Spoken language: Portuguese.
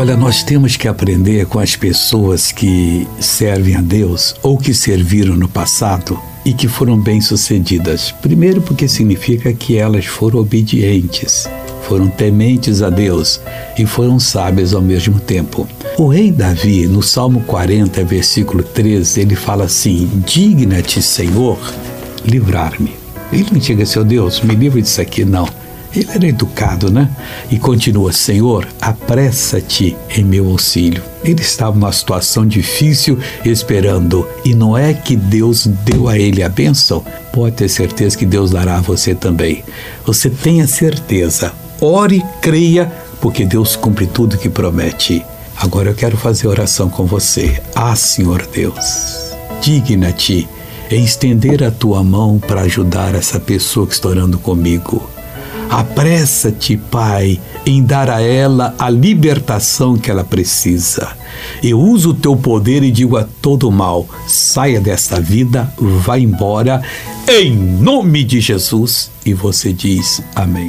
Olha, nós temos que aprender com as pessoas que servem a Deus ou que serviram no passado e que foram bem-sucedidas. Primeiro, porque significa que elas foram obedientes, foram tementes a Deus e foram sábias ao mesmo tempo. O rei Davi, no Salmo 40, versículo 13, ele fala assim: Digna-te, Senhor, livrar-me. Ele não chega assim, oh Deus, me livre disso aqui, não. Ele era educado, né? E continua: Senhor, apressa-te em meu auxílio. Ele estava numa situação difícil, esperando. E não é que Deus deu a ele a bênção? Pode ter certeza que Deus dará a você também. Você tenha certeza. Ore, creia, porque Deus cumpre tudo que promete. Agora eu quero fazer oração com você. Ah, Senhor Deus, digna-te em estender a tua mão para ajudar essa pessoa que está orando comigo. Apressa-te, Pai, em dar a ela a libertação que ela precisa. Eu uso o teu poder e digo a todo mal: saia desta vida, vá embora, em nome de Jesus. E você diz amém.